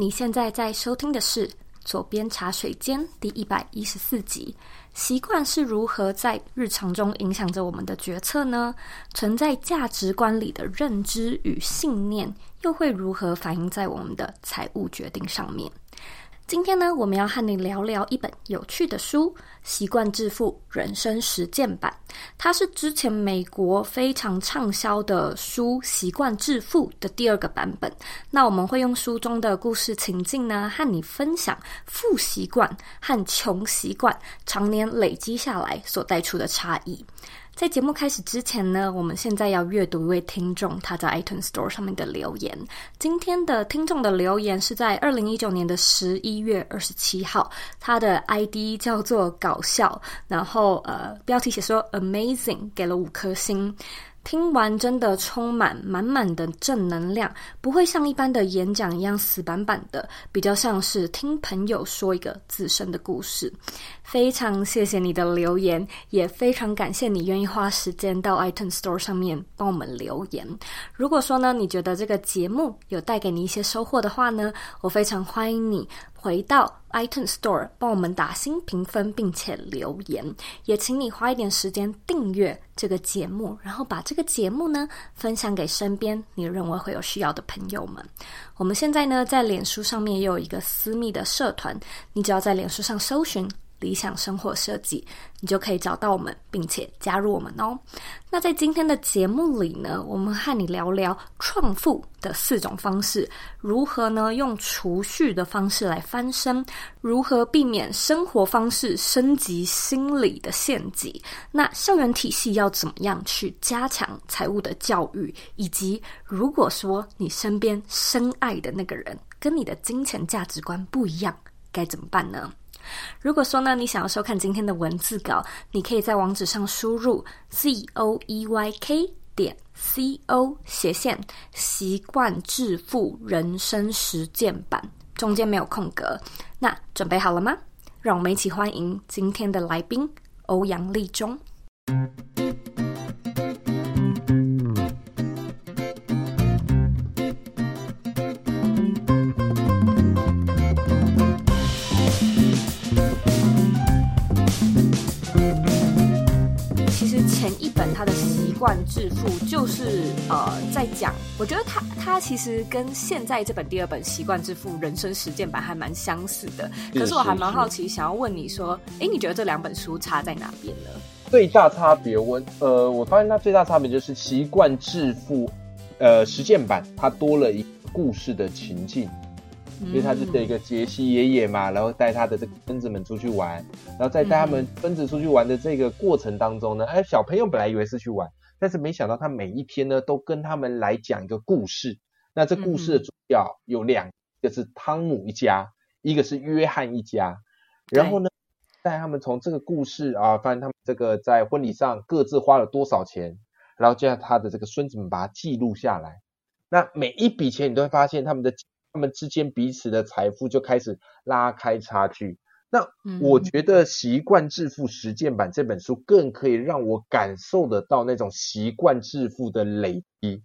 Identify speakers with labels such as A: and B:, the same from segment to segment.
A: 你现在在收听的是《左边茶水间》第一百一十四集。习惯是如何在日常中影响着我们的决策呢？存在价值观里的认知与信念，又会如何反映在我们的财务决定上面？今天呢，我们要和你聊聊一本有趣的书《习惯致富人生实践版》，它是之前美国非常畅销的书《习惯致富》的第二个版本。那我们会用书中的故事情境呢，和你分享富习惯和穷习惯常年累积下来所带出的差异。在节目开始之前呢，我们现在要阅读一位听众他在 iTunes Store 上面的留言。今天的听众的留言是在二零一九年的十一月二十七号，他的 ID 叫做搞笑，然后呃标题写说 Amazing，给了五颗星。听完真的充满满满的正能量，不会像一般的演讲一样死板板的，比较像是听朋友说一个自身的故事。非常谢谢你的留言，也非常感谢你愿意花时间到 iTunes Store 上面帮我们留言。如果说呢，你觉得这个节目有带给你一些收获的话呢，我非常欢迎你。回到 iTunes Store，帮我们打新评分，并且留言，也请你花一点时间订阅这个节目，然后把这个节目呢分享给身边你认为会有需要的朋友们。我们现在呢在脸书上面也有一个私密的社团，你只要在脸书上搜寻。理想生活设计，你就可以找到我们，并且加入我们哦。那在今天的节目里呢，我们和你聊聊创富的四种方式，如何呢用储蓄的方式来翻身，如何避免生活方式升级心理的陷阱。那校园体系要怎么样去加强财务的教育，以及如果说你身边深爱的那个人跟你的金钱价值观不一样，该怎么办呢？如果说呢，你想要收看今天的文字稿，你可以在网址上输入 z o e y k 点 c o 斜线习惯致富人生实践版，中间没有空格。那准备好了吗？让我们一起欢迎今天的来宾欧阳立中。他的习惯致富就是呃，在讲，我觉得他他其实跟现在这本第二本习惯致富人生实践版还蛮相似的。可是我还蛮好奇，想要问你说，哎，你觉得这两本书差在哪边呢？
B: 最大差别，我呃，我发现它最大差别就是习惯致富呃实践版，它多了一故事的情境。因为他是这个杰西爷爷嘛，然后带他的这个孙子们出去玩，然后在带他们孙子出去玩的这个过程当中呢，哎，小朋友本来以为是去玩，但是没想到他每一天呢都跟他们来讲一个故事。那这故事的主要有两个，是汤姆一家，一个是约翰一家。然后呢，带他们从这个故事啊，发现他们这个在婚礼上各自花了多少钱，然后叫他的这个孙子们把它记录下来。那每一笔钱你都会发现他们的。他们之间彼此的财富就开始拉开差距。那我觉得《习惯致富实践版》这本书更可以让我感受得到那种习惯致富的累积。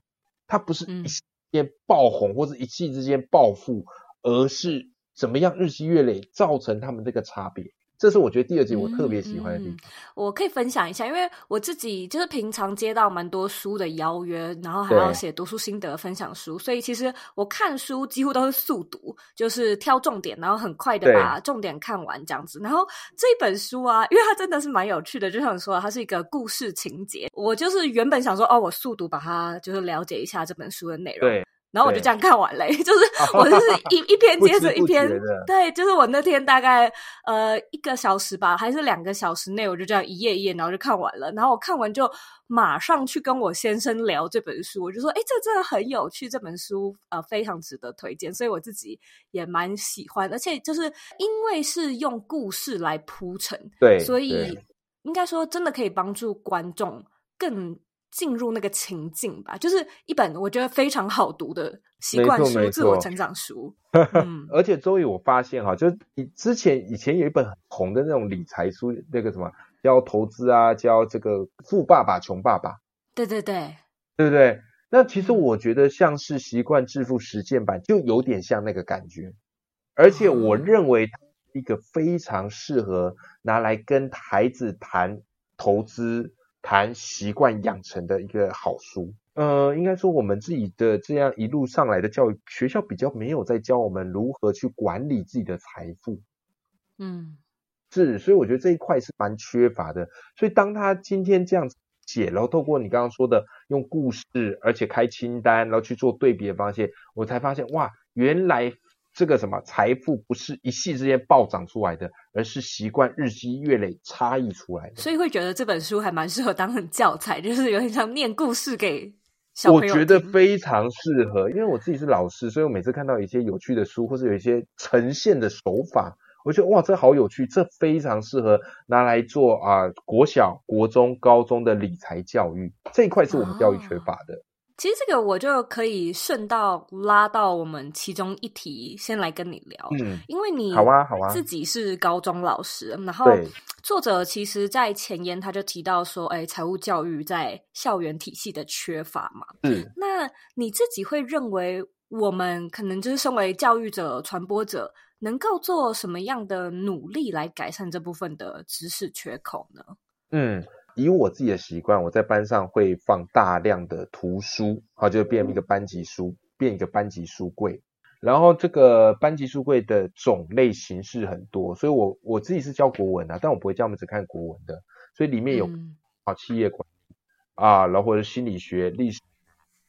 B: 它不是一夕之间爆红或者一气之间暴富，而是怎么样日积月累造成他们这个差别。这是我觉得第二集我特别喜欢的地方。嗯嗯。
A: 我可以分享一下，因为我自己就是平常接到蛮多书的邀约，然后还要写读书心得分享书，所以其实我看书几乎都是速读，就是挑重点，然后很快的把重点看完这样子。然后这本书啊，因为它真的是蛮有趣的，就像你说的，它是一个故事情节。我就是原本想说，哦，我速读把它就是了解一下这本书的内容。对。然后我就这样看完了，就是我就是一一篇接着一篇，对，就是我那天大概呃一个小时吧，还是两个小时内，我就这样一页一页，然后就看完了。然后我看完就马上去跟我先生聊这本书，我就说，哎，这真的很有趣，这本书呃非常值得推荐，所以我自己也蛮喜欢，而且就是因为是用故事来铺陈，对，所以应该说真的可以帮助观众更。进入那个情境吧，就是一本我觉得非常好读的习惯书、自我成长书。
B: 嗯，而且周瑜，我发现哈，就是你之前以前有一本很红的那种理财书，那个什么教投资啊，教这个富爸爸穷爸爸。
A: 对对对，
B: 对不对？那其实我觉得像是习惯致富实践版，就有点像那个感觉。而且我认为它一个非常适合拿来跟孩子谈投资、谈习惯养成的一个好书。呃，应该说我们自己的这样一路上来的教育，学校比较没有在教我们如何去管理自己的财富。
A: 嗯，
B: 是，所以我觉得这一块是蛮缺乏的。所以当他今天这样子写，然后透过你刚刚说的用故事，而且开清单，然后去做对比的发现，我才发现哇，原来这个什么财富不是一夕之间暴涨出来的，而是习惯日积月累差异出来的。
A: 所以会觉得这本书还蛮适合当成教材，就是有点像念故事给小朋友。
B: 我觉得非常适合，因为我自己是老师，所以我每次看到一些有趣的书，或是有一些呈现的手法，我觉得哇，这好有趣，这非常适合拿来做啊、呃，国小、国中、高中的理财教育这一块是我们教育缺乏的。哦
A: 其实这个我就可以顺道拉到我们其中一题，先来跟你聊。
B: 嗯，
A: 因为你
B: 好啊好啊，
A: 自己是高中老师，
B: 啊啊、
A: 然后作者其实在前言他就提到说，哎，财务教育在校园体系的缺乏嘛。
B: 嗯，
A: 那你自己会认为我们可能就是身为教育者、传播者，能够做什么样的努力来改善这部分的知识缺口呢？
B: 嗯。以我自己的习惯，我在班上会放大量的图书，好，就变一个班级书，变一个班级书柜。然后这个班级书柜的种类形式很多，所以我我自己是教国文啊，但我不会教他们只看国文的，所以里面有啊企业管理啊，然后或者心理学、历史，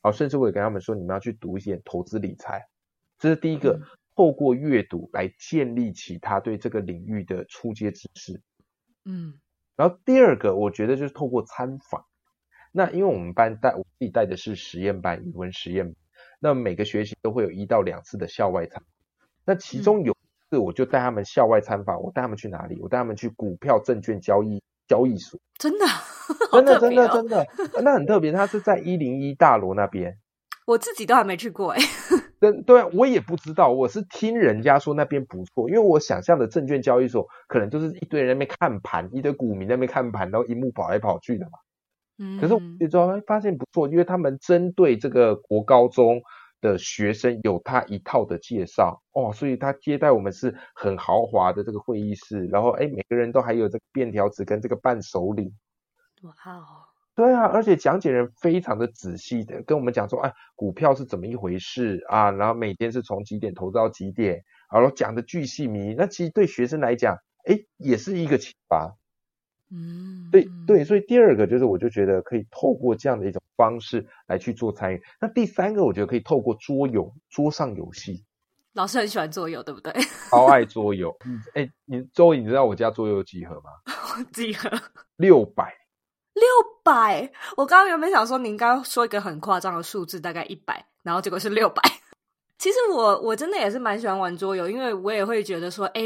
B: 啊，甚至我也跟他们说，你们要去读一些投资理财，这是第一个，透过阅读来建立起他对这个领域的初阶知识，
A: 嗯。
B: 然后第二个，我觉得就是透过参访。那因为我们班带我自己带的是实验班，语文实验班，那每个学期都会有一到两次的校外参访。那其中有一次，我就带他们校外参访。我带他们去哪里？我带他们去股票证券交易交易所。
A: 真的，
B: 真的，真的，真的，那很特别。他是在一零一大楼那边。
A: 我自己都还没去过哎。
B: 对啊，我也不知道，我是听人家说那边不错，因为我想象的证券交易所可能就是一堆人在那边看盘，一堆股民在那边看盘，然后一幕跑来跑去的嘛。
A: 嗯，
B: 可是我之后发现不错，因为他们针对这个国高中的学生有他一套的介绍哦，所以他接待我们是很豪华的这个会议室，然后哎，每个人都还有这个便条纸跟这个伴手礼。
A: 哇哦。
B: 对啊，而且讲解人非常的仔细的跟我们讲说，哎，股票是怎么一回事啊？然后每天是从几点投资到几点，然后讲的巨细靡遗。那其实对学生来讲，哎，也是一个启发。
A: 嗯，
B: 对对，所以第二个就是，我就觉得可以透过这样的一种方式来去做参与。那第三个，我觉得可以透过桌游、桌上游戏。
A: 老师很喜欢桌游，对不对？
B: 超爱桌游。哎，你周围你知道我家桌游几盒吗？
A: 几盒？
B: 六百。
A: 六百，我刚刚原本想说，你应该说一个很夸张的数字，大概一百，然后结果是六百。其实我我真的也是蛮喜欢玩桌游，因为我也会觉得说，哎。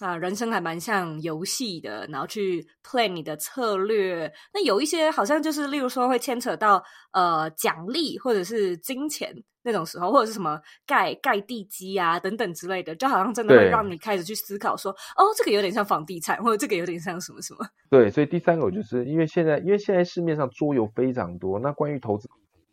A: 啊，人生还蛮像游戏的，然后去 plan 你的策略。那有一些好像就是，例如说会牵扯到呃奖励或者是金钱那种时候，或者是什么盖盖地基啊等等之类的，就好像真的会让你开始去思考说，哦，这个有点像房地产，或者这个有点像什么什么。
B: 对，所以第三个我就是因为现在，因为现在市面上桌游非常多，那关于投资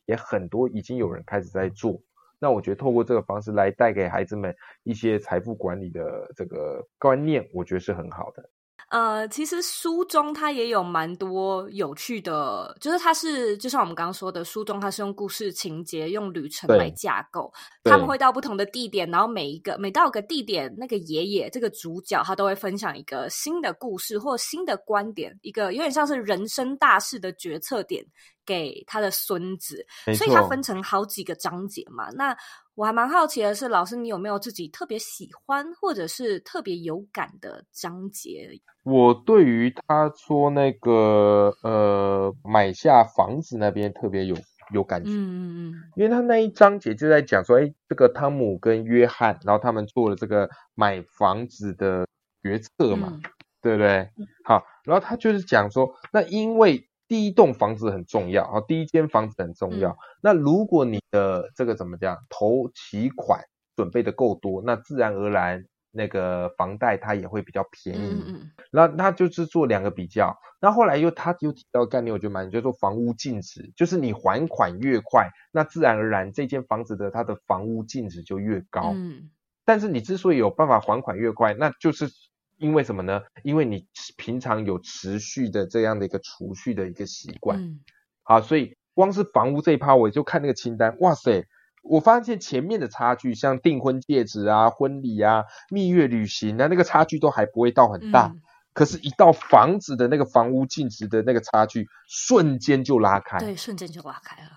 B: 也很多，已经有人开始在做。那我觉得透过这个方式来带给孩子们一些财富管理的这个观念，我觉得是很好的。
A: 呃，其实书中它也有蛮多有趣的，就是它是就像我们刚刚说的，书中它是用故事情节、用旅程来架构，他们会到不同的地点，然后每一个每到一个地点，那个爷爷这个主角他都会分享一个新的故事或新的观点，一个有点像是人生大事的决策点。给他的孙子，所以他分成好几个章节嘛。那我还蛮好奇的是，老师你有没有自己特别喜欢或者是特别有感的章节？
B: 我对于他说那个呃买下房子那边特别有有感觉，嗯嗯嗯，因为他那一章节就在讲说，哎，这个汤姆跟约翰，然后他们做了这个买房子的决策嘛，嗯、对不对？好，然后他就是讲说，那因为。第一栋房子很重要啊，第一间房子很重要。嗯、那如果你的这个怎么讲，头期款准备的够多，那自然而然那个房贷它也会比较便宜。嗯嗯。那那就是做两个比较。那后来又他又提到概念，我觉得蛮，就是说房屋净值，就是你还款越快，那自然而然这间房子的它的房屋净值就越高。嗯。但是你之所以有办法还款越快，那就是因为什么呢？因为你平常有持续的这样的一个储蓄的一个习惯。
A: 嗯，
B: 好，所以光是房屋这一趴，我就看那个清单，哇塞，我发现前面的差距，像订婚戒指啊、婚礼啊、蜜月旅行啊，那个差距都还不会到很大。嗯可是，一到房子的那个房屋净值的那个差距，瞬间就拉开。
A: 对，瞬间就拉开了。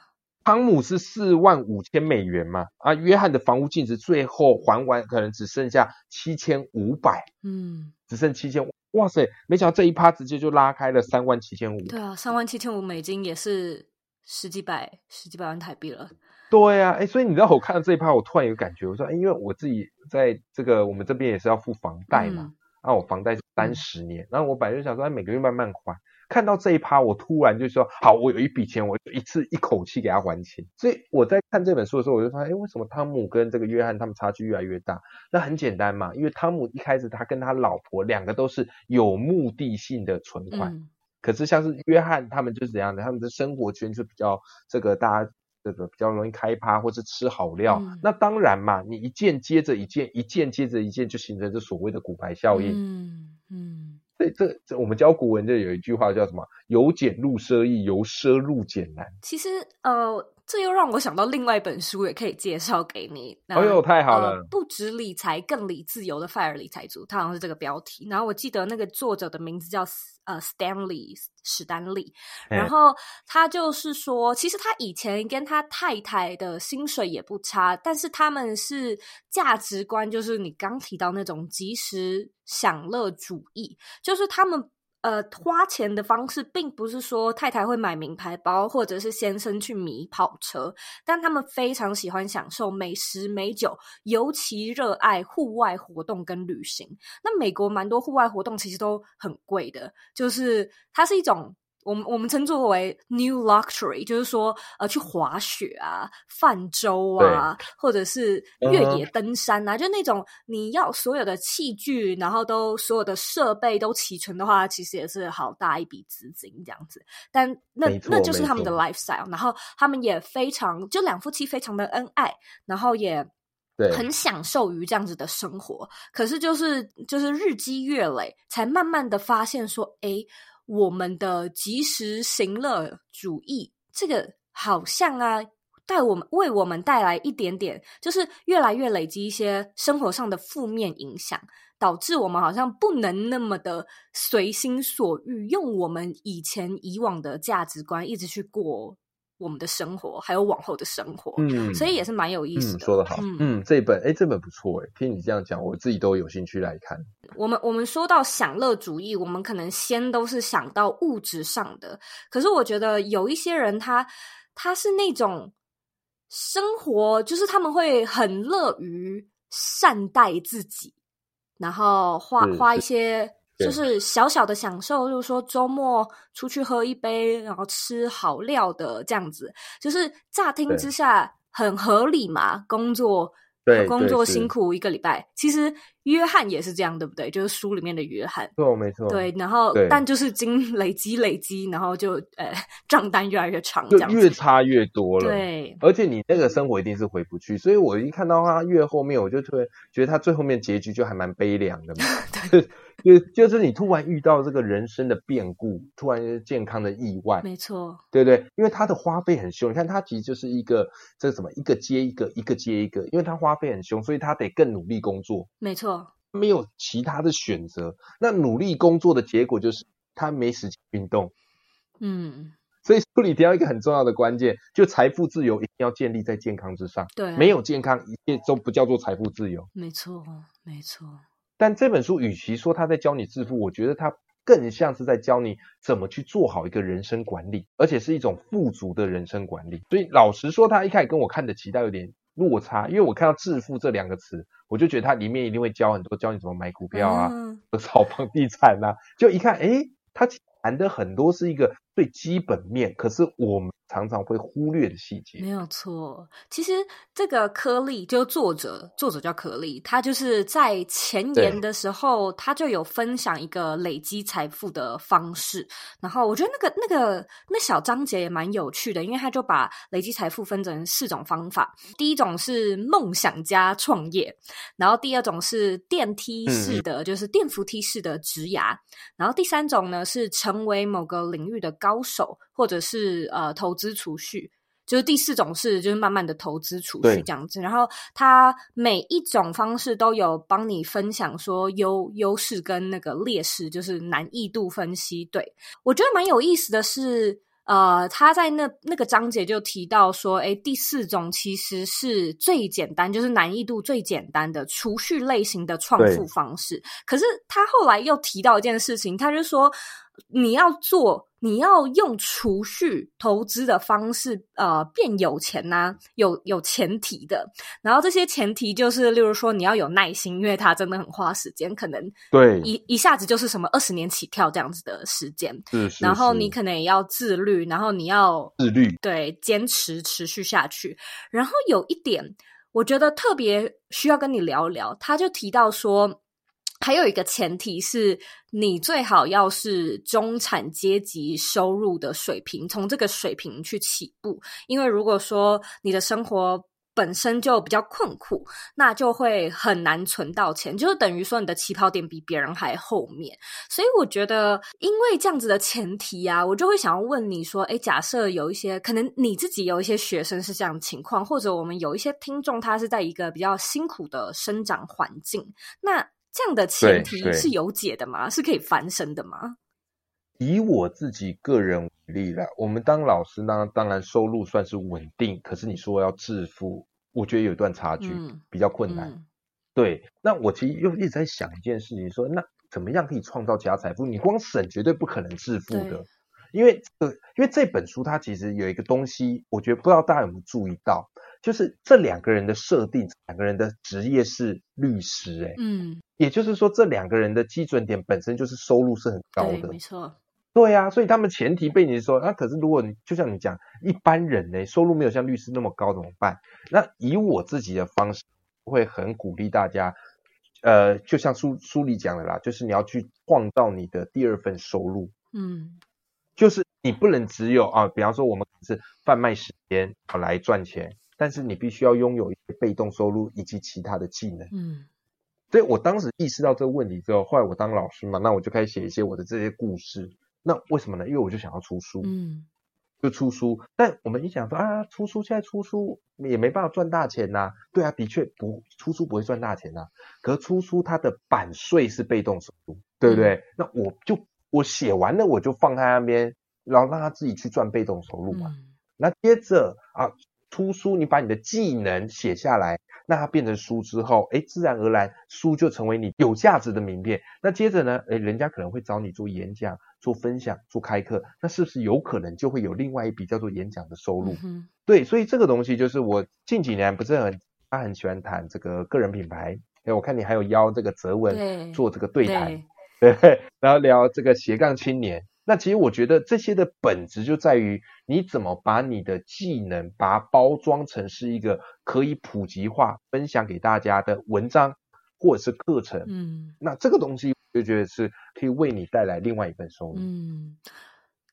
B: 汤姆是四万五千美元嘛？啊，约翰的房屋净值最后还完，可能只剩下七千五百。嗯，只剩七千五。哇塞，没想到这一趴直接就拉开了三万七千五。
A: 对啊，三万七千五美金也是十几百、十几百万台币了。
B: 对啊，哎，所以你知道我看到这一趴，我突然有感觉，我说，哎，因为我自己在这个我们这边也是要付房贷嘛。嗯那、啊、我房贷是三十年，嗯、然后我本来就想说，哎，每个月慢慢还。看到这一趴，我突然就说，好，我有一笔钱，我就一次一口气给他还清。所以我在看这本书的时候，我就发现，哎，为什么汤姆跟这个约翰他们差距越来越大？那很简单嘛，因为汤姆一开始他跟他老婆两个都是有目的性的存款，嗯、可是像是约翰他们就是怎样的，他们的生活圈就比较这个大家。这个比较容易开趴，或是吃好料，嗯、那当然嘛，你一件接着一件，一件接着一件，就形成这所谓的骨牌效应。嗯嗯，所这这我们教古文就有一句话叫什么？由俭入奢易，由奢入俭难。
A: 其实呃。这又让我想到另外一本书，也可以介绍给你。
B: 哎呦，太好了！
A: 呃、不止理财，更理自由的 FIRE 理财族，它好像是这个标题。然后我记得那个作者的名字叫呃 Stanley 史丹利。然后他就是说，其实他以前跟他太太的薪水也不差，但是他们是价值观，就是你刚提到那种及时享乐主义，就是他们。呃，花钱的方式并不是说太太会买名牌包，或者是先生去迷跑车，但他们非常喜欢享受美食美酒，尤其热爱户外活动跟旅行。那美国蛮多户外活动其实都很贵的，就是它是一种。我们我们称作为 new luxury，就是说，呃，去滑雪啊、泛舟啊，或者是越野登山啊，嗯、就那种你要所有的器具，然后都所有的设备都齐全的话，其实也是好大一笔资金这样子。但那那就是他们的 lifestyle，然后他们也非常，就两夫妻非常的恩爱，然后也很享受于这样子的生活。可是就是就是日积月累，才慢慢的发现说，诶我们的及时行乐主义，这个好像啊，带我们为我们带来一点点，就是越来越累积一些生活上的负面影响，导致我们好像不能那么的随心所欲，用我们以前以往的价值观一直去过。我们的生活，还有往后的生活，嗯，所以也是蛮有意思的。
B: 嗯、说的好，嗯，嗯，这本，哎，这本不错，哎，听你这样讲，我自己都有兴趣来看。
A: 我们我们说到享乐主义，我们可能先都是想到物质上的，可是我觉得有一些人他，他他是那种生活，就是他们会很乐于善待自己，然后花花一些。就是小小的享受，就是说周末出去喝一杯，然后吃好料的这样子，就是乍听之下很合理嘛，工作。对，工作辛苦一个礼拜，其实约翰也是这样，对不对？就是书里面的约翰，
B: 错，没错。
A: 对，然后但就是经 累积累积，然后就呃 账单越来越长，这样
B: 就越差越多了。
A: 对，
B: 而且你那个生活一定是回不去，所以我一看到他越后面，我就突然觉得他最后面结局就还蛮悲凉的嘛。对。就就是你突然遇到这个人生的变故，突然健康的意外，
A: 没错，
B: 对不对？因为他的花费很凶，你看他其实就是一个这个什么一个接一个，一个接一个，因为他花费很凶，所以他得更努力工作，
A: 没错，
B: 没有其他的选择。那努力工作的结果就是他没时间运动，
A: 嗯，
B: 所以书里提到一个很重要的关键，就财富自由一定要建立在健康之上，
A: 对，
B: 没有健康一切都不叫做财富自由，
A: 没错，没错。
B: 但这本书与其说他在教你致富，我觉得他更像是在教你怎么去做好一个人生管理，而且是一种富足的人生管理。所以老实说，他一开始跟我看的期待有点落差，因为我看到“致富”这两个词，我就觉得他里面一定会教很多，教你怎么买股票啊，炒房地产啊。就一看，诶，他谈的很多是一个最基本面，可是我们常常会忽略的细节。
A: 没有错，其实这个柯利就作者，作者叫柯利，他就是在前言的时候，他就有分享一个累积财富的方式。然后我觉得那个那个那小章节也蛮有趣的，因为他就把累积财富分成四种方法。第一种是梦想家创业，然后第二种是电梯式的，嗯、就是电扶梯式的职涯，然后第三种呢是成为某个领域的高手，或者是呃投资储蓄，就是第四种是就是慢慢的投资储蓄这样子。然后他每一种方式都有帮你分享说优优势跟那个劣势，就是难易度分析。对，我觉得蛮有意思的是。呃，他在那那个章节就提到说，诶，第四种其实是最简单，就是难易度最简单的储蓄类型的创富方式。可是他后来又提到一件事情，他就说。你要做，你要用储蓄投资的方式，呃，变有钱呐、啊，有有前提的。然后这些前提就是，例如说你要有耐心，因为它真的很花时间，可能
B: 对
A: 一一下子就是什么二十年起跳这样子的时间。
B: 是是是。
A: 然后你可能也要自律，然后你要
B: 自律，
A: 对，坚持持续下去。然后有一点，我觉得特别需要跟你聊聊，他就提到说。还有一个前提是，你最好要是中产阶级收入的水平，从这个水平去起步。因为如果说你的生活本身就比较困苦，那就会很难存到钱，就是等于说你的起跑点比别人还后面。所以我觉得，因为这样子的前提啊，我就会想要问你说，诶，假设有一些可能你自己有一些学生是这样情况，或者我们有一些听众他是在一个比较辛苦的生长环境，那。这样的前提是有解的吗？是可以翻身的吗？
B: 以我自己个人为例啦，我们当老师呢，当然收入算是稳定，可是你说要致富，我觉得有一段差距，嗯、比较困难、嗯。对，那我其实又一直在想一件事情说，说那怎么样可以创造其他财富？你光省绝对不可能致富的，因为呃，因为这本书它其实有一个东西，我觉得不知道大家有没有注意到。就是这两个人的设定，两个人的职业是律师、欸，哎，嗯，也就是说，这两个人的基准点本身就是收入是很高的，
A: 没错，
B: 对呀、啊，所以他们前提被你说，那、啊、可是如果你就像你讲，一般人呢，收入没有像律师那么高怎么办？那以我自己的方式，会很鼓励大家，呃，就像书书里讲的啦，就是你要去创造你的第二份收入，嗯，就是你不能只有啊，比方说我们是贩卖时间来赚钱。但是你必须要拥有一些被动收入以及其他的技能。嗯，所以我当时意识到这个问题之后，后来我当老师嘛，那我就开始写一些我的这些故事。那为什么呢？因为我就想要出书。嗯，就出书。但我们一想说啊，出书现在出书也没办法赚大钱呐、啊。对啊，的确不出书不会赚大钱呐、啊。可是出书它的版税是被动收入，对不对？嗯、那我就我写完了我就放在那边，然后让他自己去赚被动收入嘛。嗯、那接着啊。出书，你把你的技能写下来，那它变成书之后，诶，自然而然书就成为你有价值的名片。那接着呢，诶，人家可能会找你做演讲、做分享、做开课，那是不是有可能就会有另外一笔叫做演讲的收入？嗯。对，所以这个东西就是我近几年不是很，他很喜欢谈这个个人品牌。诶，我看你还有邀这个泽文做这个对谈，对，对，然后聊这个斜杠青年。那其实我觉得这些的本质就在于你怎么把你的技能把它包装成是一个可以普及化、分享给大家的文章或者是课程。嗯，那这个东西我就觉得是可以为你带来另外一份收入。
A: 嗯，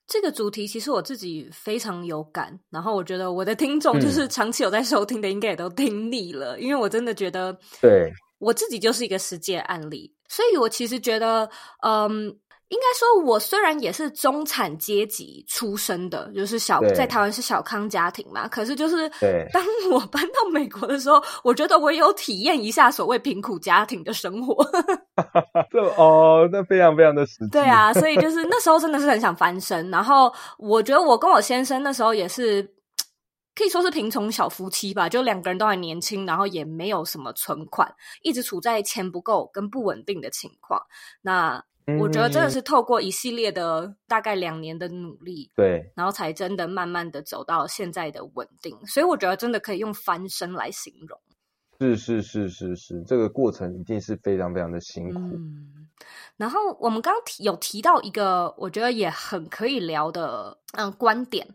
A: 这个主题其实我自己非常有感，然后我觉得我的听众就是长期有在收听的，应该也都听腻了，嗯，因为我真的觉得，
B: 对，
A: 我自己就是一个实践案例，所以我其实觉得，嗯。应该说，我虽然也是中产阶级出身的，就是小在台湾是小康家庭嘛，可是就是当我搬到美国的时候，我觉得我有体验一下所谓贫苦家庭的生活。
B: 这 哦，那非常非常的实际。
A: 对啊，所以就是那时候真的是很想翻身。然后我觉得我跟我先生那时候也是可以说是贫穷小夫妻吧，就两个人都还年轻，然后也没有什么存款，一直处在钱不够跟不稳定的情况。那我觉得真的是透过一系列的大概两年的努力，
B: 对，
A: 然后才真的慢慢的走到现在的稳定，所以我觉得真的可以用翻身来形容。
B: 是是是是是，这个过程一定是非常非常的辛苦。
A: 嗯，然后我们刚刚提有提到一个我觉得也很可以聊的嗯观点。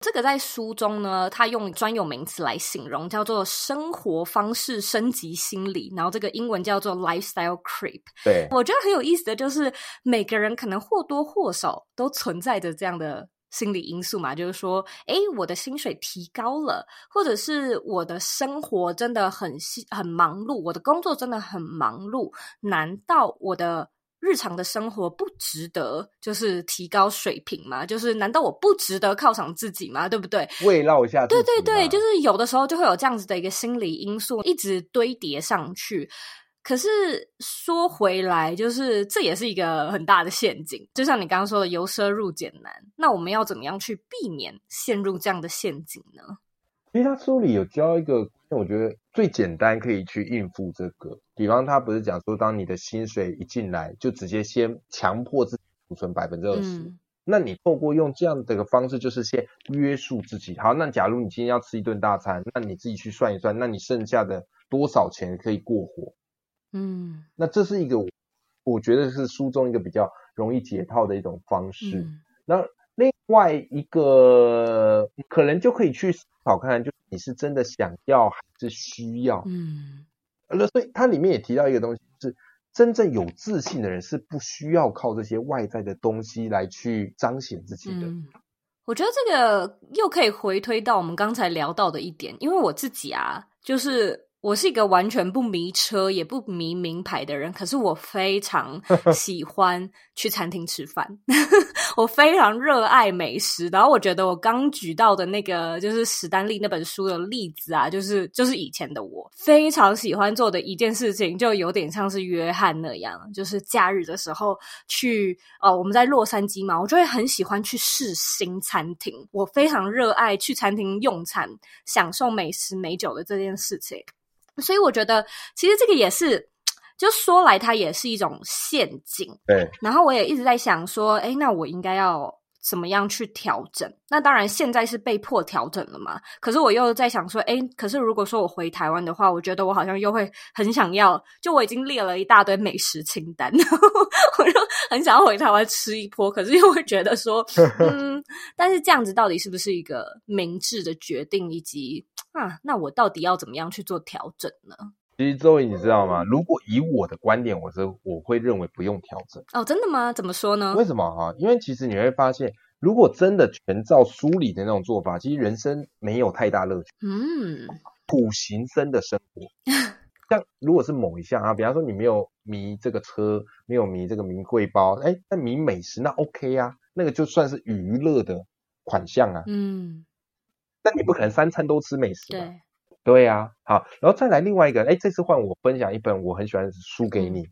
A: 这个在书中呢，他用专有名词来形容，叫做生活方式升级心理，然后这个英文叫做 lifestyle creep。
B: 对，
A: 我觉得很有意思的就是，每个人可能或多或少都存在着这样的心理因素嘛，就是说，诶，我的薪水提高了，或者是我的生活真的很很忙碌，我的工作真的很忙碌，难道我的日常的生活不值得，就是提高水平吗？就是难道我不值得犒赏自己吗？对不对？
B: 慰劳一下。
A: 对对对，就是有的时候就会有这样子的一个心理因素一直堆叠上去。可是说回来，就是这也是一个很大的陷阱。就像你刚刚说的，由奢入俭难。那我们要怎么样去避免陷入这样的陷阱呢？
B: 其实他书里有教一个，我觉得最简单可以去应付这个。比方他不是讲说，当你的薪水一进来，就直接先强迫自己储存百分之二十。那你透过用这样的一个方式，就是先约束自己。好，那假如你今天要吃一顿大餐，那你自己去算一算，那你剩下的多少钱可以过活？嗯，那这是一个我觉得是书中一个比较容易解套的一种方式。嗯、那另外一个可能就可以去思考看看，就你是真的想要还是需要？嗯，那所以它里面也提到一个东西，是真正有自信的人是不需要靠这些外在的东西来去彰显自己的。
A: 嗯、我觉得这个又可以回推到我们刚才聊到的一点，因为我自己啊，就是。我是一个完全不迷车也不迷名牌的人，可是我非常喜欢去餐厅吃饭，我非常热爱美食。然后我觉得我刚举到的那个就是史丹利那本书的例子啊，就是就是以前的我非常喜欢做的一件事情，就有点像是约翰那样，就是假日的时候去哦，我们在洛杉矶嘛，我就会很喜欢去试新餐厅。我非常热爱去餐厅用餐，享受美食美酒的这件事情。所以我觉得，其实这个也是，就说来它也是一种陷阱。
B: 对。
A: 然后我也一直在想说，哎，那我应该要怎么样去调整？那当然现在是被迫调整了嘛。可是我又在想说，哎，可是如果说我回台湾的话，我觉得我好像又会很想要，就我已经列了一大堆美食清单，然 后我就很想要回台湾吃一波。可是又会觉得说，嗯，但是这样子到底是不是一个明智的决定？以及啊，那我到底要怎么样去做调整呢？
B: 其实周怡，你知道吗？如果以我的观点，我是我会认为不用调整。
A: 哦，真的吗？怎么说呢？
B: 为什么哈？因为其实你会发现，如果真的全照书里的那种做法，其实人生没有太大乐趣。嗯，苦行僧的生活，像如果是某一项啊，比方说你没有迷这个车，没有迷这个名贵包，哎，那迷美食那 OK 啊，那个就算是娱乐的款项啊。嗯。但你不可能三餐都吃美食吧？对，对呀。好，然后再来另外一个，哎，这次换我分享一本我很喜欢的书给你，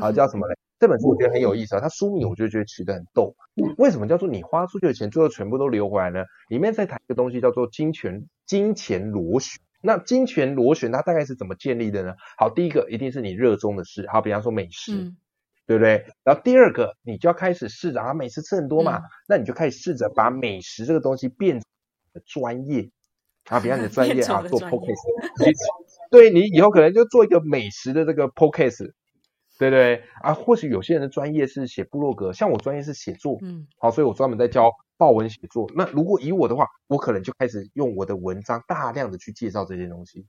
B: 好，叫什么嘞？这本书我觉得很有意思啊，它书名我就觉得取得很逗。为什么叫做你花出去的钱最后全部都流回来呢？里面在谈一个东西叫做金钱金钱螺旋。那金钱螺旋它大概是怎么建立的呢？好，第一个一定是你热衷的事，好，比方说美食，嗯、对不对？然后第二个，你就要开始试着啊，美食吃很多嘛，嗯、那你就开始试着把美食这个东西变成。专业啊，比方你的专业啊，做 podcast，对，你以后可能就做一个美食的这个 podcast，对不对啊？或许有些人的专业是写部落格，像我专业是写作，嗯，好，所以我专门在教报文写作。那如果以我的话，我可能就开始用我的文章大量的去介绍这些东西。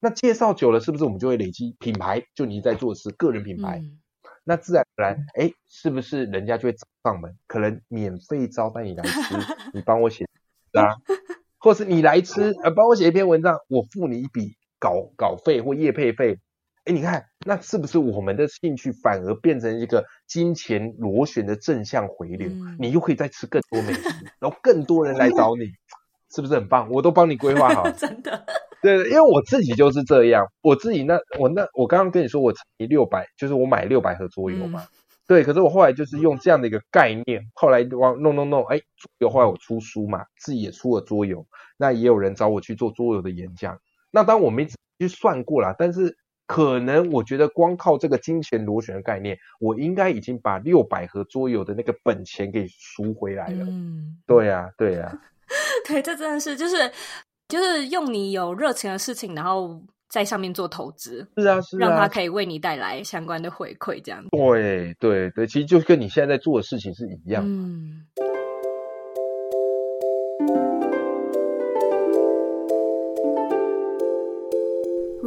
B: 那介绍久了，是不是我们就会累积品牌？就你在做的是个人品牌，嗯、那自然而然，哎，是不是人家就会找上门，可能免费招待你来吃，你帮我写。啊，或是你来吃，呃，帮我写一篇文章，我付你一笔稿稿费或业配费。哎，你看，那是不是我们的兴趣反而变成一个金钱螺旋的正向回流？嗯、你又可以再吃更多美食，然后更多人来找你，是不是很棒？我都帮你规划好，
A: 真的。
B: 对，因为我自己就是这样，我自己那我那我刚刚跟你说，我乘以六百，就是我买六百盒桌游嘛。嗯对，可是我后来就是用这样的一个概念，后来往弄弄弄，哎，桌游后来我出书嘛，自己也出了桌游，那也有人找我去做桌游的演讲。那当我没去算过啦，但是可能我觉得光靠这个金钱螺旋的概念，我应该已经把六百盒桌游的那个本钱给赎回来了。嗯，对呀，对呀，
A: 对，这真的是就是就是用你有热情的事情，然后。在上面做投资，
B: 是啊，是啊，
A: 让他可以为你带来相关的回馈，这样子。
B: 对对对，其实就跟你现在在做的事情是一样的。嗯。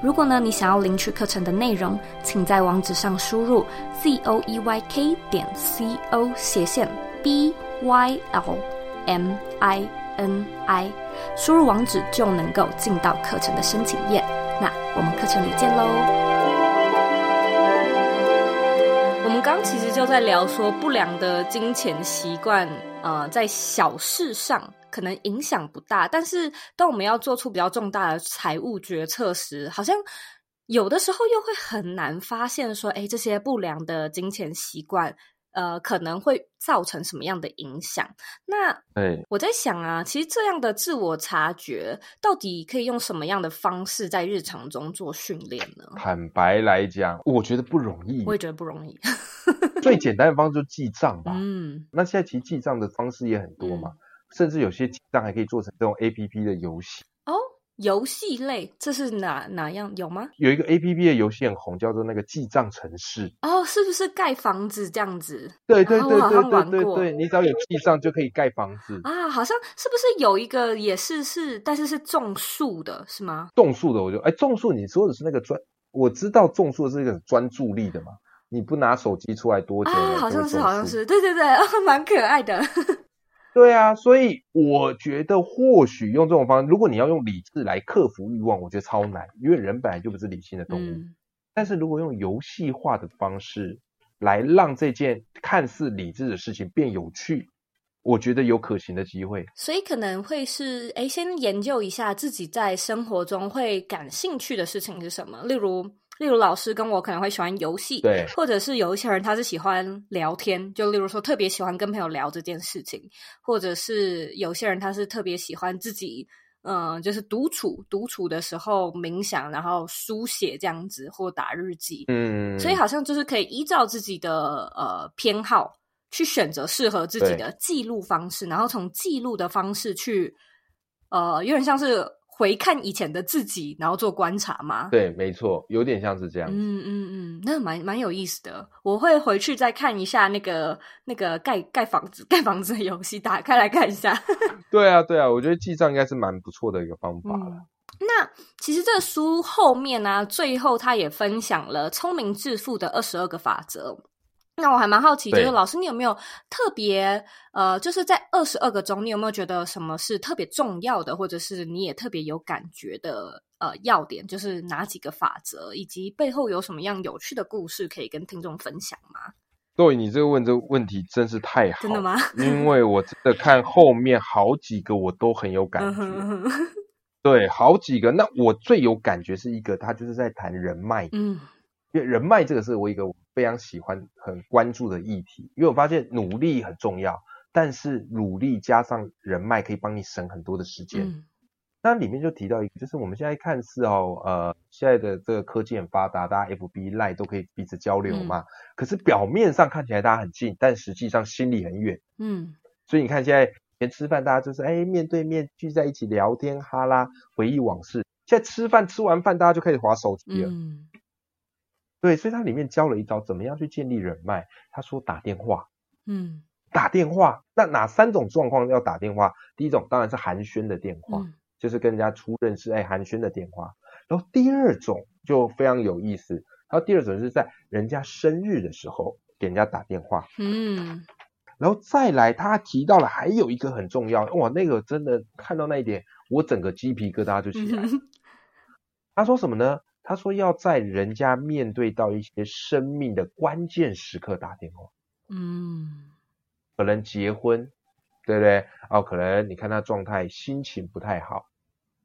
A: 如果呢，你想要领取课程的内容，请在网址上输入 z o e y k 点 c o 斜线 b y l m i n i，输入网址就能够进到课程的申请页。那我们课程里见喽！我们刚其实就在聊说不良的金钱习惯，呃，在小事上。可能影响不大，但是当我们要做出比较重大的财务决策时，好像有的时候又会很难发现说，哎，这些不良的金钱习惯，呃，可能会造成什么样的影响？那，哎，我在想啊，其实这样的自我察觉，到底可以用什么样的方式在日常中做训练呢？
B: 坦白来讲，我觉得不容易。
A: 我也觉得不容易。
B: 最简单的方式就是记账吧。嗯，那现在其实记账的方式也很多嘛。嗯甚至有些记账还可以做成这种 A P P 的游戏
A: 哦，游戏类，这是哪哪样有吗？
B: 有一个 A P P 的游戏很红，叫做那个记账城市
A: 哦，是不是盖房子这样子？
B: 对对对对对对你只要有记账就可以盖房子
A: 啊，好像是不是有一个也是是，但是是种树的是吗？
B: 种树的，我就哎，种树你说的是那个专，我知道种树是一个专注力的嘛，你不拿手机出来多久啊？
A: 好像是好像是，对对对，蛮可爱的。
B: 对啊，所以我觉得或许用这种方式，如果你要用理智来克服欲望，我觉得超难，因为人本来就不是理性的动物。嗯。但是如果用游戏化的方式来让这件看似理智的事情变有趣，我觉得有可行的机会。
A: 所以可能会是，哎，先研究一下自己在生活中会感兴趣的事情是什么，例如。例如老师跟我可能会喜欢游戏，对，或者是有一些人他是喜欢聊天，就例如说特别喜欢跟朋友聊这件事情，或者是有些人他是特别喜欢自己，嗯、呃，就是独处独处的时候冥想，然后书写这样子或打日记，嗯，所以好像就是可以依照自己的呃偏好去选择适合自己的记录方式，然后从记录的方式去，呃，有点像是。回看以前的自己，然后做观察吗？
B: 对，没错，有点像是这样。
A: 嗯嗯嗯，那蛮蛮有意思的。我会回去再看一下那个那个盖盖房子 盖房子的游戏，打开来看一下。
B: 对啊对啊，我觉得记账应该是蛮不错的一个方法了。嗯，
A: 那其实这个书后面呢，啊，最后他也分享了聪明致富的二十二个法则。那我还蛮好奇，就是老师，你有没有特别呃，就是在二十二个中，你有没有觉得什么是特别重要的，或者是你也特别有感觉的呃要点？就是哪几个法则，以及背后有什么样有趣的故事可以跟听众分享吗？
B: 对，你这个问这个问题真是太好，
A: 真的吗？
B: 因为我真的看后面好几个我都很有感觉，对，好几个。那我最有感觉是一个，他就是在谈人脉，嗯。因为人脉这个是我一个非常喜欢、很关注的议题。因为我发现努力很重要，但是努力加上人脉可以帮你省很多的时间。嗯、那里面就提到一个，就是我们现在看似哦，呃，现在的这个科技很发达，大家 FB、Line 都可以彼此交流嘛。嗯、可是表面上看起来大家很近，但实际上心里很远。嗯。所以你看现在连吃饭，大家就是哎面对面聚在一起聊天哈啦，回忆往事。现在吃饭吃完饭，大家就开始划手机了。嗯。对，所以他里面教了一招，怎么样去建立人脉。他说打电话，嗯，打电话。那哪三种状况要打电话？第一种当然是寒暄的电话，嗯、就是跟人家初认识，哎，寒暄的电话。然后第二种就非常有意思，然后第二种是在人家生日的时候给人家打电话，嗯，然后再来他提到了还有一个很重要，哇，那个真的看到那一点，我整个鸡皮疙瘩就起来了。嗯、他说什么呢？他说要在人家面对到一些生命的关键时刻打电话，嗯，可能结婚，对不对？哦，可能你看他状态心情不太好，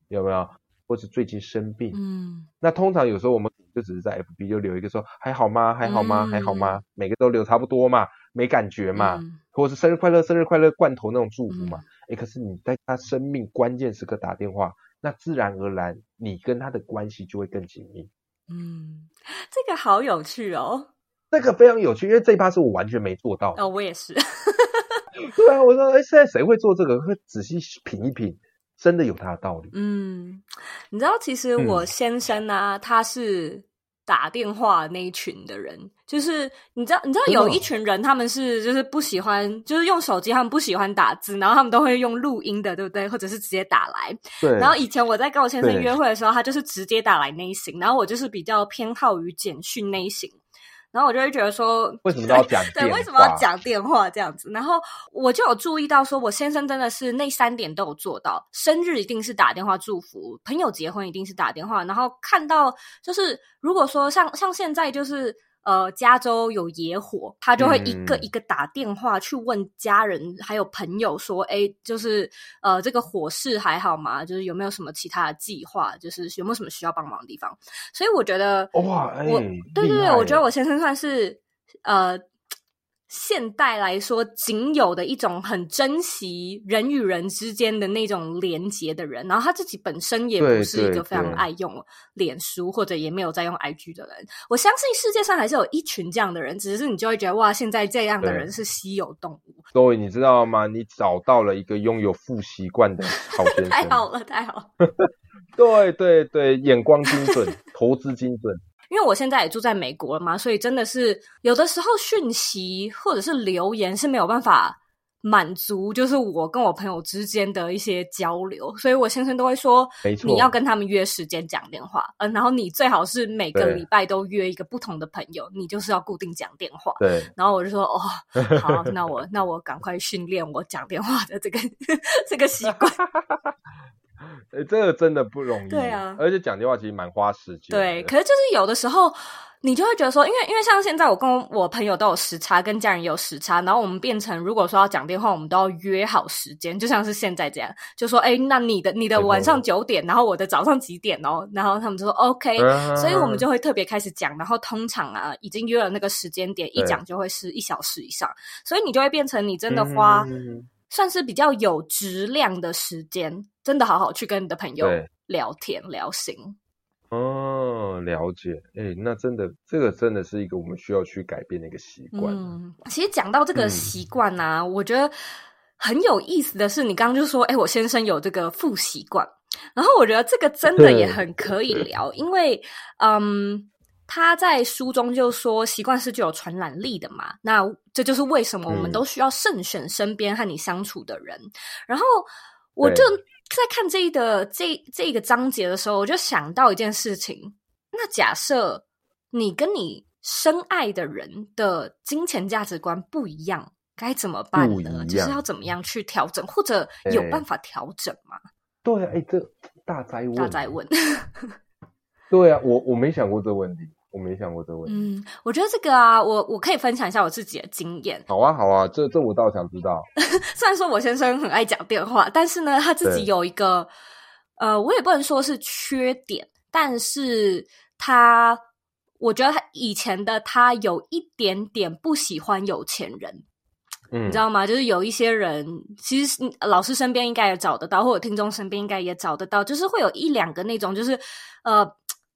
B: 有没有？或是最近生病，嗯，那通常有时候我们就只是在 FB 就留一个说还好吗？还好吗？还好吗？每个都留差不多嘛，没感觉嘛，嗯、或者是生日快乐、生日快乐罐头那种祝福嘛，哎、嗯，可是你在他生命关键时刻打电话。那自然而然，你跟他的关系就会更紧密。
A: 嗯，这个好有趣哦。
B: 这个非常有趣，因为这一趴是我完全没做到。
A: 哦，我也是。
B: 对啊，我说，哎，现在谁会做这个？会仔细品一品，真的有他的道理。
A: 嗯，你知道，其实我先生呢、啊，嗯、他是。打电话那一群的人，就是你知道，你知道有一群人，他们是就是不喜欢，就是用手机，他们不喜欢打字，然后他们都会用录音的，对不对？或者是直接打来。对。然后以前我在跟我先生约会的时候，他就是直接打来那型，然后我就是比较偏好于简讯那型。然后我就会觉得说，
B: 为什么都要讲？
A: 对，为什么要讲电话这样子？然后我就有注意到说，我先生真的是那三点都有做到。生日一定是打电话祝福，朋友结婚一定是打电话。然后看到就是，如果说像像现在就是。呃，加州有野火，他就会一个一个打电话去问家人还有朋友说，哎、嗯，就是呃，这个火势还好吗？就是有没有什么其他的计划？就是有没有什么需要帮忙的地方？所以我觉得，哇，欸、我对对对，我觉得我先生算是呃。现代来说，仅有的一种很珍惜人与人之间的那种连接的人，然后他自己本身也不是一个非常爱用脸书或者也没有在用 IG 的人。我相信世界上还是有一群这样的人，只是你就会觉得哇，现在这样的人是稀有动物。
B: 各位，你知道吗？你找到了一个拥有负习惯的好先生，
A: 太好了，太好了。
B: 对对对，眼光精准，投资精准。
A: 因为我现在也住在美国了嘛，所以真的是有的时候讯息或者是留言是没有办法满足，就是我跟我朋友之间的一些交流，所以我先生都会说，你要跟他们约时间讲电话，嗯，然后你最好是每个礼拜都约一个不同的朋友，你就是要固定讲电话。对，然后我就说，哦，好，那我那我赶快训练我讲电话的这个 这个习惯。
B: 哎、欸，这个真的不容易。
A: 对啊，
B: 而且讲电话其实蛮花时间。
A: 对，可是就是有的时候，你就会觉得说，因为因为像现在我跟我朋友都有时差，跟家人也有时差，然后我们变成如果说要讲电话，我们都要约好时间，就像是现在这样，就说，哎、欸，那你的你的晚上九点，然后我的早上几点哦？然后他们就说 OK，所以我们就会特别开始讲，然后通常啊，已经约了那个时间点，一讲就会是一小时以上，所以你就会变成你真的花。算是比较有质量的时间，真的好好去跟你的朋友聊天聊心。
B: 哦，了解。哎、欸，那真的，这个真的是一个我们需要去改变的一个习惯。
A: 嗯，其实讲到这个习惯啊，嗯、我觉得很有意思的是，你刚刚就说，哎、欸，我先生有这个负习惯，然后我觉得这个真的也很可以聊，因为，嗯。他在书中就说，习惯是具有传染力的嘛，那这就是为什么我们都需要慎选身边和你相处的人。嗯、然后我就在看这一个这这一个章节的时候，我就想到一件事情。那假设你跟你深爱的人的金钱价值观不一样，该怎么办呢？就是要怎么样去调整，或者有办法调整吗？
B: 对啊，哎，这大灾问，
A: 大灾问。
B: 对啊，我我没想过这个问题。我没想过这个问题。
A: 嗯，我觉得这个啊，我我可以分享一下我自己的经验。
B: 好啊，好啊，这这我倒想知道。
A: 虽然说我先生很爱讲电话，但是呢，他自己有一个，呃，我也不能说是缺点，但是他，我觉得他以前的他有一点点不喜欢有钱人。嗯，你知道吗？就是有一些人，其实老师身边应该也找得到，或者听众身边应该也找得到，就是会有一两个那种，就是呃。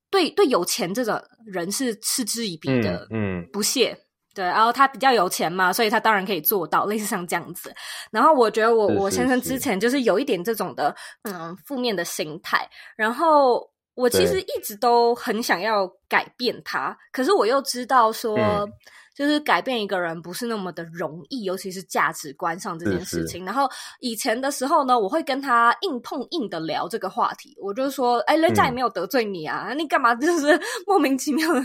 A: 对对，有钱这种人是嗤之以鼻的，嗯，嗯不屑。对，然后他比较有钱嘛，所以他当然可以做到，类似像这样子。然后我觉得我我先生之前就是有一点这种的，嗯，负面的心态。然后我其实一直都很想要改变他，可是我又知道说。嗯就是改变一个人不是那么的容易，尤其是价值观上这件事情。是是然后以前的时候呢，我会跟他硬碰硬的聊这个话题。我就说，哎，人家也没有得罪你啊，嗯、你干嘛就是 莫名其妙的？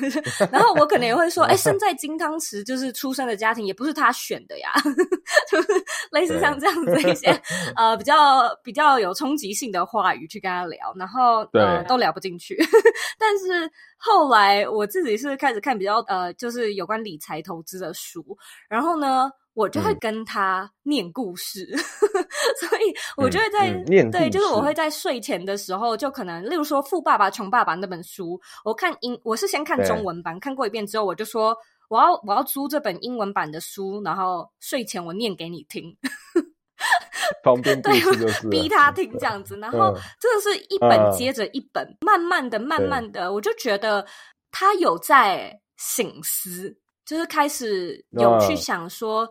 A: 然后我可能也会说，哎，身在金汤匙，就是出生的家庭也不是他选的呀，就是类似像这样子一些 呃比较比较有冲击性的话语去跟他聊，然后呃都聊不进去。但是后来我自己是开始看比较呃，就是有关理财。投资的书，然后呢，我就会跟他念故事，嗯、所以我就会在、嗯嗯、念对，就是我会在睡前的时候，就可能例如说《富爸爸穷爸爸》那本书，我看英，我是先看中文版，看过一遍之后，我就说我要我要租这本英文版的书，然后睡前我念给你
B: 听，对，
A: 逼他听这样子，然后真的是一本接着一本，嗯、慢慢的、慢慢的，我就觉得他有在醒思。就是开始有去想说，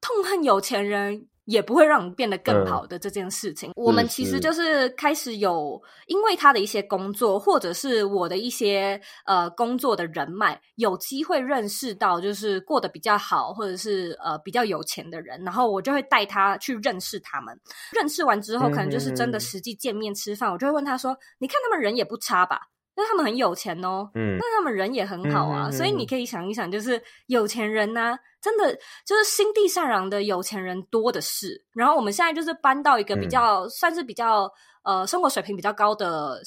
A: 痛恨有钱人也不会让你变得更好的这件事情。嗯、我们其实就是开始有，因为他的一些工作，或者是我的一些呃工作的人脉，有机会认识到就是过得比较好，或者是呃比较有钱的人，然后我就会带他去认识他们。认识完之后，可能就是真的实际见面吃饭，嗯、我就会问他说：“你看他们人也不差吧？”那他们很有钱哦，嗯，那他们人也很好啊，嗯、所以你可以想一想，就是有钱人呢、啊，真的就是心地善良的有钱人多的是。然后我们现在就是搬到一个比较、嗯、算是比较呃生活水平比较高的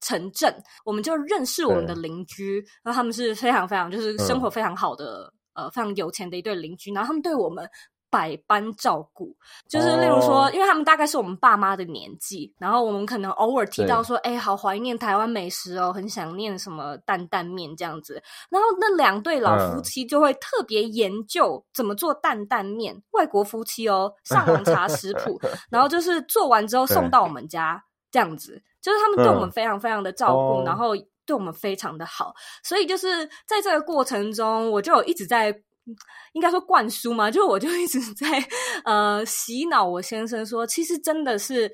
A: 城镇，我们就认识我们的邻居，对然后他们是非常非常就是生活非常好的、嗯、呃非常有钱的一对邻居，然后他们对我们。百般照顾，就是例如说，因为他们大概是我们爸妈的年纪，然后我们可能偶尔提到说，哎，好怀念台湾美食哦，很想念什么担担面这样子。然后那两对老夫妻就会特别研究怎么做担担面，外国夫妻哦，上网查食谱，然后就是做完之后送到我们家这样子，就是他们对我们非常非常的照顾，然后对我们非常的好，所以就是在这个过程中，我就有一直在。应该说灌输嘛，就我就一直 在呃洗脑我先生说，其实真的是，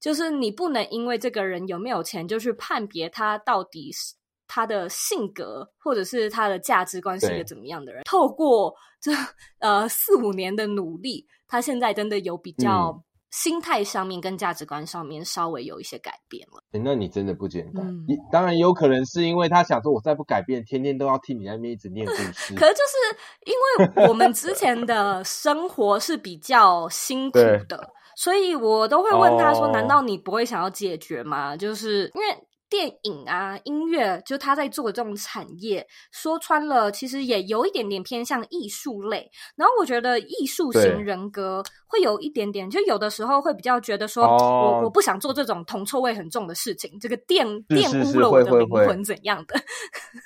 A: 就是你不能因为这个人有没有钱，就去判别他到底是他的性格或者是他的价值观是一个怎么样的人。透过这呃四五年的努力，他现在真的有比较。嗯心态上面跟价值观上面稍微有一些改变了。欸，那
B: 你真的不简单。嗯，当然有可能是因为他想说，我再不改变，天天都要替你那边一直念故事。
A: 可是就是因为我们之前的生活是比较辛苦的，所以我都会问他说：“难道你不会想要解决吗？”就是因为。电影啊，音乐，就他在做的这种产业，说穿了，其实也有一点点偏向艺术类。然后我觉得艺术型人格会有一点点，就有的时候会比较觉得说，哦、我我不想做这种铜臭味很重的事情，这个玷玷污了我的灵魂怎样的？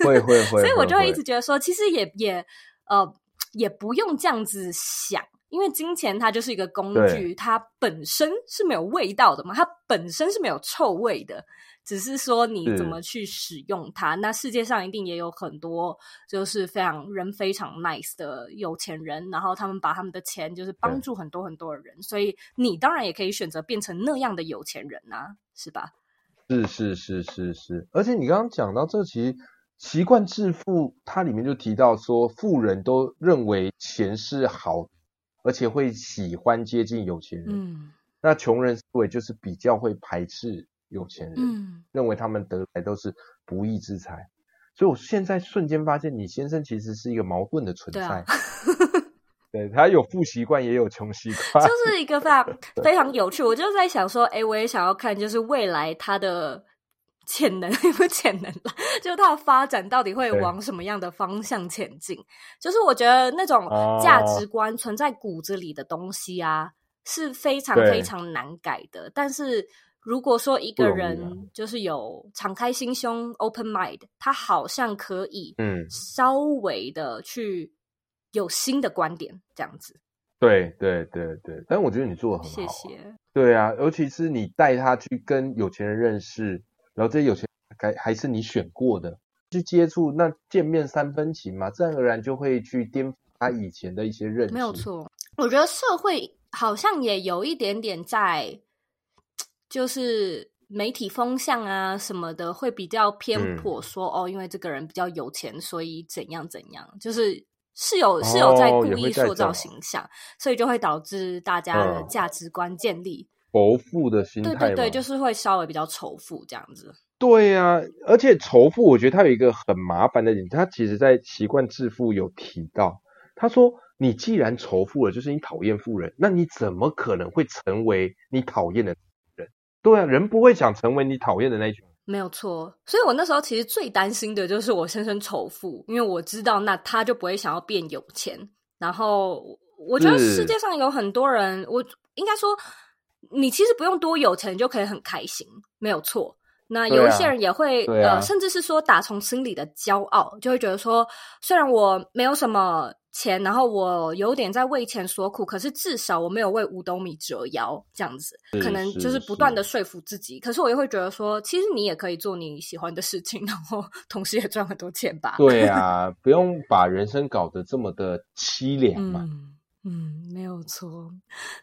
B: 会会会。
A: 所以我就会一直觉得说，其实也也呃也不用这样子想，因为金钱它就是一个工具，它本身是没有味道的嘛，它本身是没有臭味的。只是说你怎么去使用它，那世界上一定也有很多就是非常人非常 nice 的有钱人，然后他们把他们的钱就是帮助很多很多的人，所以你当然也可以选择变成那样的有钱人啊，是吧？
B: 是是是是是，而且你刚刚讲到这，其实习惯致富，它里面就提到说，富人都认为钱是好，而且会喜欢接近有钱人，嗯，那穷人思维就是比较会排斥。有钱人，嗯，认为他们得来都是不义之财，所以我现在瞬间发现，你先生其实是一个矛盾的存在。对，他有富习惯，也有穷习惯，
A: 就是一个非常 非常有趣。我就在想说，哎，我也想要看，就是未来他的潜能有没有潜能了，就是他的发展到底会往什么样的方向前进？就是我觉得那种价值观存在骨子里的东西啊，是非常非常难改的，但是。如果说一个人就是有敞开心胸 （open mind），他好像可以嗯稍微的去有新的观点这样子。
B: 对对对对，但我觉得你做的很好啊。谢谢。对啊，尤其是你带他去跟有钱人认识，然后这些有钱人还还是你选过的，去接触，那见面三分情嘛，自然而然就会去颠覆他以前的一些认识。
A: 没有错，我觉得社会好像也有一点点在。就是媒体风向啊什么的会比较偏颇说，说、嗯、哦，因为这个人比较有钱，所以怎样怎样，就是是有是有在故意塑造形象，哦、所以就会导致大家的价值观建立
B: 仇富的心态。
A: 对对对，就是会稍微比较仇富这样子。
B: 对呀、啊，而且仇富，我觉得他有一个很麻烦的点，他其实在习惯致富有提到，他说你既然仇富了，就是你讨厌富人，那你怎么可能会成为你讨厌的人？对啊，人不会想成为你讨厌的那一群。
A: 没有错，所以我那时候其实最担心的就是我先生仇富，因为我知道那他就不会想要变有钱。然后我觉得世界上有很多人，我应该说，你其实不用多有钱就可以很开心，没有错。那有一些人也会，啊、呃，甚至是说打从心里的骄傲，就会觉得说，虽然我没有什么。钱，然后我有点在为钱所苦，可是至少我没有为五斗米折腰，这样子，可能就是不断的说服自己。可是我又会觉得说，其实你也可以做你喜欢的事情，然后同时也赚很多钱吧。
B: 对啊，不用把人生搞得这么的凄凉嘛。嗯、
A: 嗯，没有错。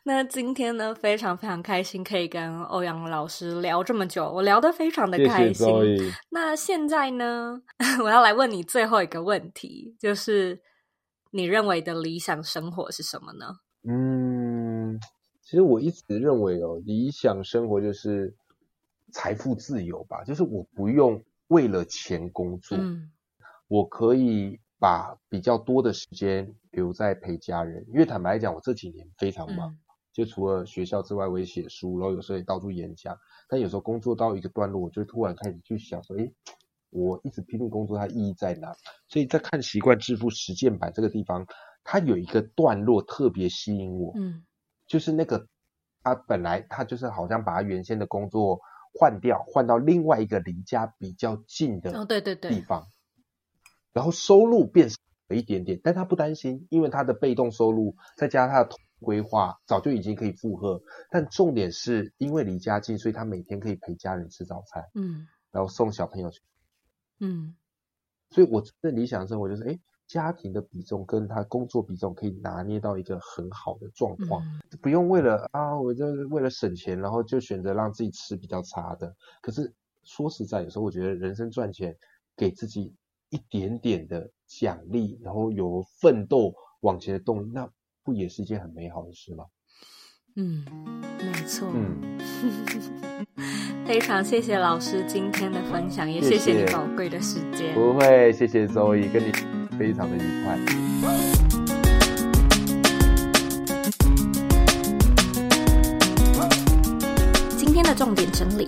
A: 那今天呢，非常非常开心可以跟欧阳老师聊这么久，我聊得非常的开心。
B: 谢谢。
A: 那现在呢，我要来问你最后一个问题，就是你认为的理想生活是什么呢？
B: 嗯，其实我一直认为哦，理想生活就是财富自由吧，就是我不用为了钱工作，嗯，我可以。把比较多的时间留在陪家人，因为坦白讲，我这几年非常忙，嗯、就除了学校之外，我也写书，然后有时候也到处演讲。但有时候工作到一个段落，我就突然开始去想说，诶，我一直拼命工作，它意义在哪？所以在看《习惯致富实践版》这个地方，它有一个段落特别吸引我，嗯，就是那个他本来他就是好像把他原先的工作换掉，换到另外一个离家比较近的哦，对对对，地方。然后收入变少了一点点，但他不担心，因为他的被动收入再加上他的规划，早就已经可以负荷。但重点是因为离家近，所以他每天可以陪家人吃早餐，嗯，然后送小朋友去，嗯，所以我的理想生活就是，哎，家庭的比重跟他工作比重可以拿捏到一个很好的状况，嗯、不用为了啊，我就是为了省钱，然后就选择让自己吃比较差的。可是说实在，有时候我觉得人生赚钱给自己。一点点的奖励，然后有奋斗往前的动力，那不也是一件很美好的事吗？
A: 嗯，没错。嗯，非常谢谢老师今天的分享，也谢谢你宝贵的时间。
B: 不会，谢谢周易，跟你非常的愉快。
A: 今天的重点整理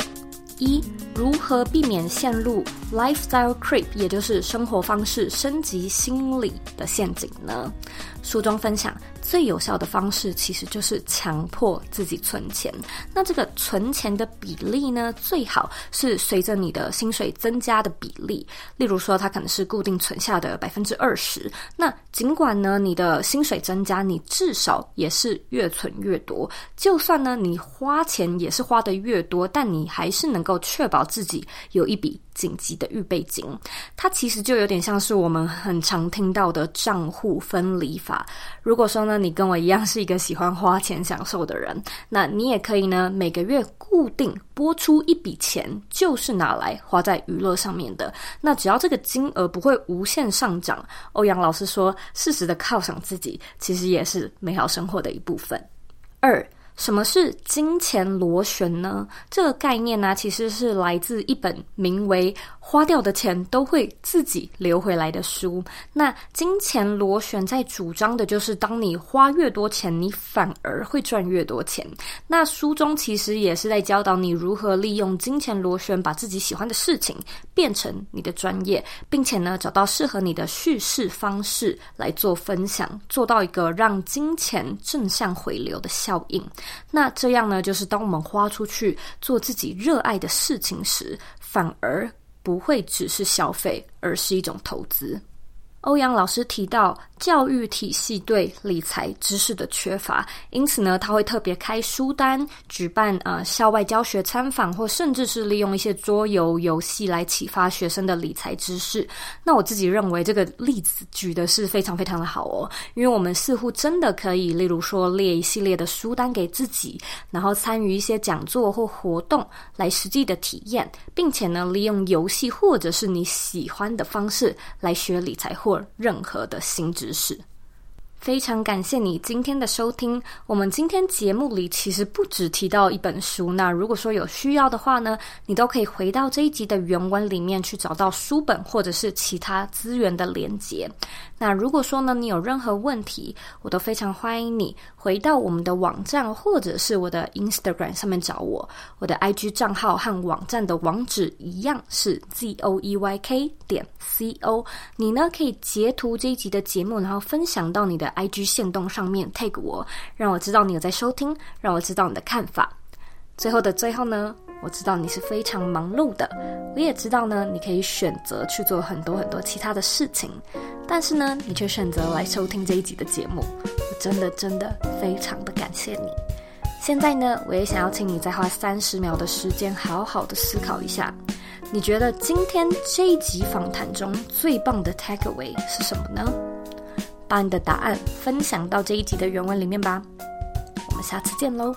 A: 一。如何避免陷入 lifestyle creep，也就是生活方式升级心理的陷阱呢？书中分享。最有效的方式其实就是强迫自己存钱。那这个存钱的比例呢，最好是随着你的薪水增加的比例。例如说，它可能是固定存下的百分之二十。那尽管呢，你的薪水增加，你至少也是越存越多。就算呢，你花钱也是花得越多，但你还是能够确保自己有一笔紧急的预备金。它其实就有点像是我们很常听到的账户分离法。如果说呢，你跟我一样是一个喜欢花钱享受的人，那你也可以呢，每个月固定拨出一笔钱，就是拿来花在娱乐上面的。那只要这个金额不会无限上涨，欧阳老师说，适时的犒赏自己，其实也是美好生活的一部分。二，什么是金钱螺旋呢？这个概念呢，其实是来自一本名为花掉的钱都会自己流回来的书。那金钱螺旋在主张的就是，当你花越多钱，你反而会赚越多钱。那书中其实也是在教导你如何利用金钱螺旋，把自己喜欢的事情变成你的专业，并且呢，找到适合你的叙事方式来做分享，做到一个让金钱正向回流的效应。那这样呢，就是当我们花出去做自己热爱的事情时，反而不会只是消费，而是一种投资。欧阳老师提到，教育体系对理财知识的缺乏，因此呢，他会特别开书单，举办呃校外教学参访，或甚至是利用一些桌游游戏来启发学生的理财知识。那我自己认为这个例子举的是非常非常的好哦，因为我们似乎真的可以，例如说列一系列的书单给自己，然后参与一些讲座或活动来实际的体验，并且呢，利用游戏或者是你喜欢的方式来学理财或任何的新知识。非常感谢你今天的收听。我们今天节目里其实不只提到一本书，那如果说有需要的话呢，你都可以回到这一集的原文里面去找到书本或者是其他资源的连接。那如果说呢，你有任何问题，我都非常欢迎你回到我们的网站或者是我的 Instagram 上面找我。我的 IG 账号和网站的网址一样是 zoeyk 点 co。你呢可以截图这一集的节目，然后分享到你的 IG 线动上面 tag 我，让我知道你有在收听，让我知道你的看法。最后的最后呢，我知道你是非常忙碌的，我也知道呢，你可以选择去做很多很多其他的事情，但是呢，你却选择来收听这一集的节目，我真的真的非常的感谢你。现在呢，我也想要请你再花三十秒的时间，好好的思考一下，你觉得今天这一集访谈中最棒的 takeaway 是什么呢？把你的答案分享到这一集的原文里面吧。我们下次见喽。